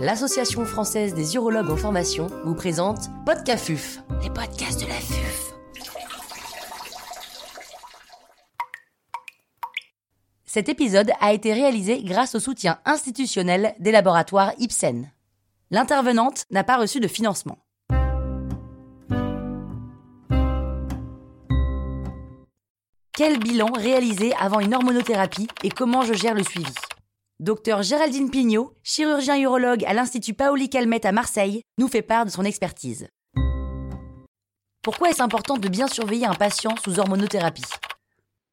l'Association française des urologues en formation vous présente Podcafuf, les podcasts de la FUF. Cet épisode a été réalisé grâce au soutien institutionnel des laboratoires Ipsen. L'intervenante n'a pas reçu de financement. Quel bilan réalisé avant une hormonothérapie et comment je gère le suivi? Docteur Géraldine Pignot, chirurgien urologue à l'Institut Paoli Calmette à Marseille, nous fait part de son expertise. Pourquoi est-ce important de bien surveiller un patient sous hormonothérapie?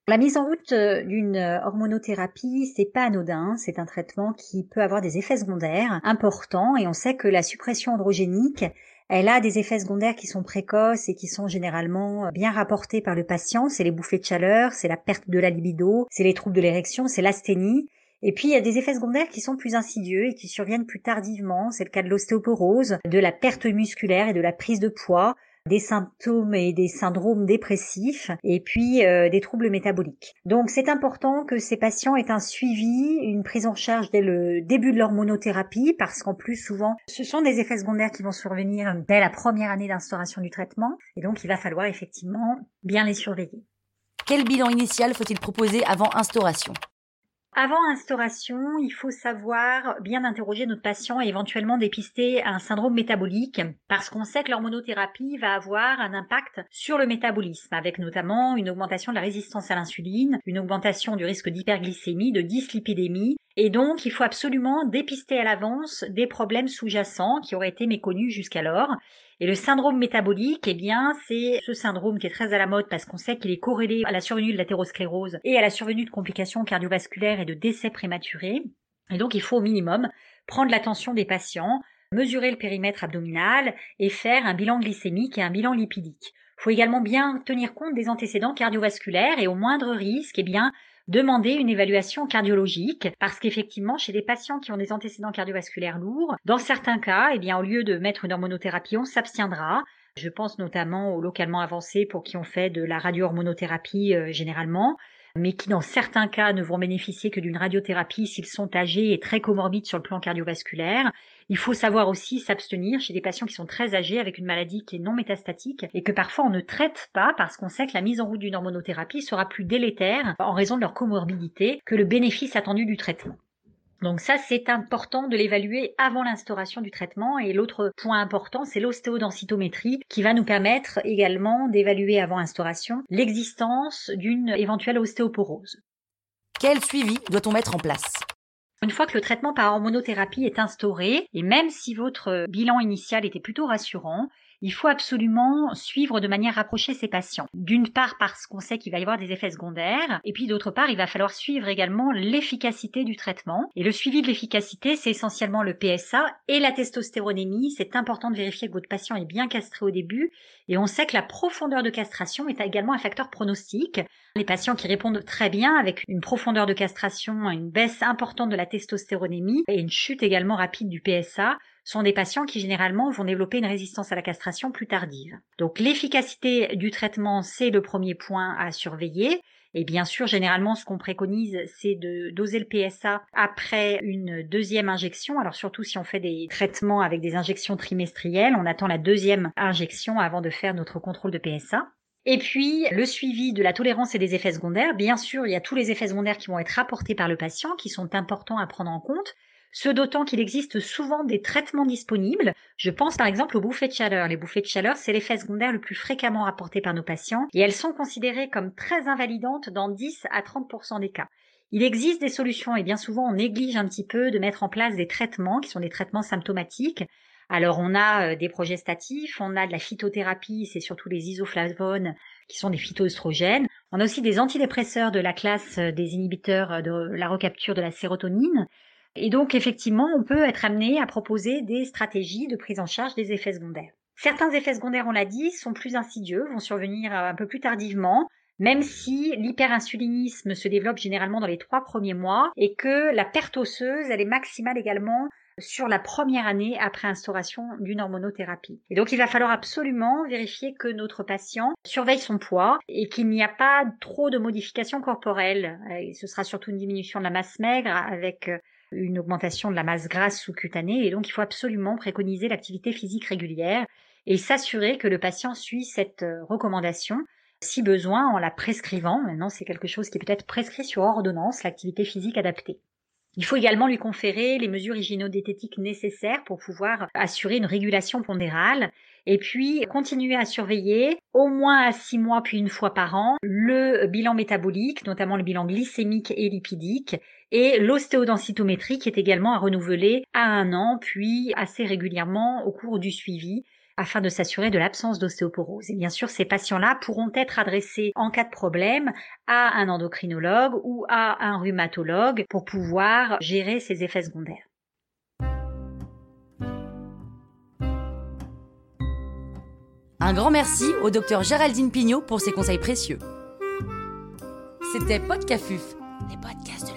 La mise en route euh, d'une euh, hormonothérapie, c'est pas anodin, c'est un traitement qui peut avoir des effets secondaires importants et on sait que la suppression androgénique, elle a des effets secondaires qui sont précoces et qui sont généralement euh, bien rapportés par le patient, c'est les bouffées de chaleur, c'est la perte de la libido, c'est les troubles de l'érection, c'est l'asthénie. Et puis il y a des effets secondaires qui sont plus insidieux et qui surviennent plus tardivement, c'est le cas de l'ostéoporose, de la perte musculaire et de la prise de poids, des symptômes et des syndromes dépressifs et puis euh, des troubles métaboliques. Donc c'est important que ces patients aient un suivi, une prise en charge dès le début de l'hormonothérapie parce qu'en plus souvent ce sont des effets secondaires qui vont survenir dès la première année d'instauration du traitement et donc il va falloir effectivement bien les surveiller. Quel bilan initial faut-il proposer avant instauration? Avant instauration, il faut savoir bien interroger notre patient et éventuellement dépister un syndrome métabolique parce qu'on sait que l'hormonothérapie va avoir un impact sur le métabolisme avec notamment une augmentation de la résistance à l'insuline, une augmentation du risque d'hyperglycémie, de dyslipidémie et donc il faut absolument dépister à l'avance des problèmes sous-jacents qui auraient été méconnus jusqu'alors et le syndrome métabolique, eh bien, c'est ce syndrome qui est très à la mode parce qu'on sait qu'il est corrélé à la survenue de l'athérosclérose et à la survenue de complications cardiovasculaires et de décès prématurés. Et donc, il faut au minimum prendre l'attention des patients, mesurer le périmètre abdominal et faire un bilan glycémique et un bilan lipidique. Il faut également bien tenir compte des antécédents cardiovasculaires et au moindre risque, eh bien, demander une évaluation cardiologique parce qu'effectivement, chez des patients qui ont des antécédents cardiovasculaires lourds, dans certains cas, eh bien, au lieu de mettre une hormonothérapie, on s'abstiendra. Je pense notamment aux localement avancés pour qui on fait de la radio-hormonothérapie euh, généralement mais qui dans certains cas ne vont bénéficier que d'une radiothérapie s'ils sont âgés et très comorbides sur le plan cardiovasculaire. Il faut savoir aussi s'abstenir chez des patients qui sont très âgés avec une maladie qui est non métastatique et que parfois on ne traite pas parce qu'on sait que la mise en route d'une hormonothérapie sera plus délétère en raison de leur comorbidité que le bénéfice attendu du traitement. Donc ça, c'est important de l'évaluer avant l'instauration du traitement. Et l'autre point important, c'est l'ostéodensitométrie qui va nous permettre également d'évaluer avant instauration l'existence d'une éventuelle ostéoporose. Quel suivi doit-on mettre en place? Une fois que le traitement par hormonothérapie est instauré, et même si votre bilan initial était plutôt rassurant, il faut absolument suivre de manière rapprochée ces patients. D'une part parce qu'on sait qu'il va y avoir des effets secondaires, et puis d'autre part, il va falloir suivre également l'efficacité du traitement. Et le suivi de l'efficacité, c'est essentiellement le PSA et la testostéronémie. C'est important de vérifier que votre patient est bien castré au début. Et on sait que la profondeur de castration est également un facteur pronostic. Les patients qui répondent très bien avec une profondeur de castration, une baisse importante de la testostéronémie et une chute également rapide du PSA sont des patients qui généralement vont développer une résistance à la castration plus tardive. Donc l'efficacité du traitement, c'est le premier point à surveiller. Et bien sûr, généralement, ce qu'on préconise, c'est de doser le PSA après une deuxième injection. Alors surtout si on fait des traitements avec des injections trimestrielles, on attend la deuxième injection avant de faire notre contrôle de PSA. Et puis, le suivi de la tolérance et des effets secondaires. Bien sûr, il y a tous les effets secondaires qui vont être rapportés par le patient, qui sont importants à prendre en compte. Ce d'autant qu'il existe souvent des traitements disponibles. Je pense par exemple aux bouffées de chaleur. Les bouffées de chaleur, c'est l'effet secondaire le plus fréquemment rapporté par nos patients et elles sont considérées comme très invalidantes dans 10 à 30% des cas. Il existe des solutions et bien souvent on néglige un petit peu de mettre en place des traitements qui sont des traitements symptomatiques alors on a euh, des progestatifs, on a de la phytothérapie, c'est surtout les isoflavones qui sont des phytoestrogènes. On a aussi des antidépresseurs de la classe euh, des inhibiteurs euh, de la recapture de la sérotonine. Et donc effectivement, on peut être amené à proposer des stratégies de prise en charge des effets secondaires. Certains effets secondaires, on l'a dit, sont plus insidieux, vont survenir un peu plus tardivement, même si l'hyperinsulinisme se développe généralement dans les trois premiers mois et que la perte osseuse, elle est maximale également sur la première année après instauration d'une hormonothérapie. Et donc il va falloir absolument vérifier que notre patient surveille son poids et qu'il n'y a pas trop de modifications corporelles. ce sera surtout une diminution de la masse maigre avec euh, une augmentation de la masse grasse sous-cutanée et donc il faut absolument préconiser l'activité physique régulière et s'assurer que le patient suit cette euh, recommandation si besoin en la prescrivant. Maintenant, c'est quelque chose qui peut être prescrit sur ordonnance, l'activité physique adaptée. Il faut également lui conférer les mesures hygiénodiététiques nécessaires pour pouvoir assurer une régulation pondérale et puis continuer à surveiller au moins à six mois puis une fois par an le bilan métabolique, notamment le bilan glycémique et lipidique et l'ostéodensitométrie qui est également à renouveler à un an puis assez régulièrement au cours du suivi afin de s'assurer de l'absence d'ostéoporose. Et bien sûr, ces patients-là pourront être adressés en cas de problème à un endocrinologue ou à un rhumatologue pour pouvoir gérer ces effets secondaires. Un grand merci au docteur Géraldine Pignot pour ses conseils précieux. C'était Podcafuf, les podcasts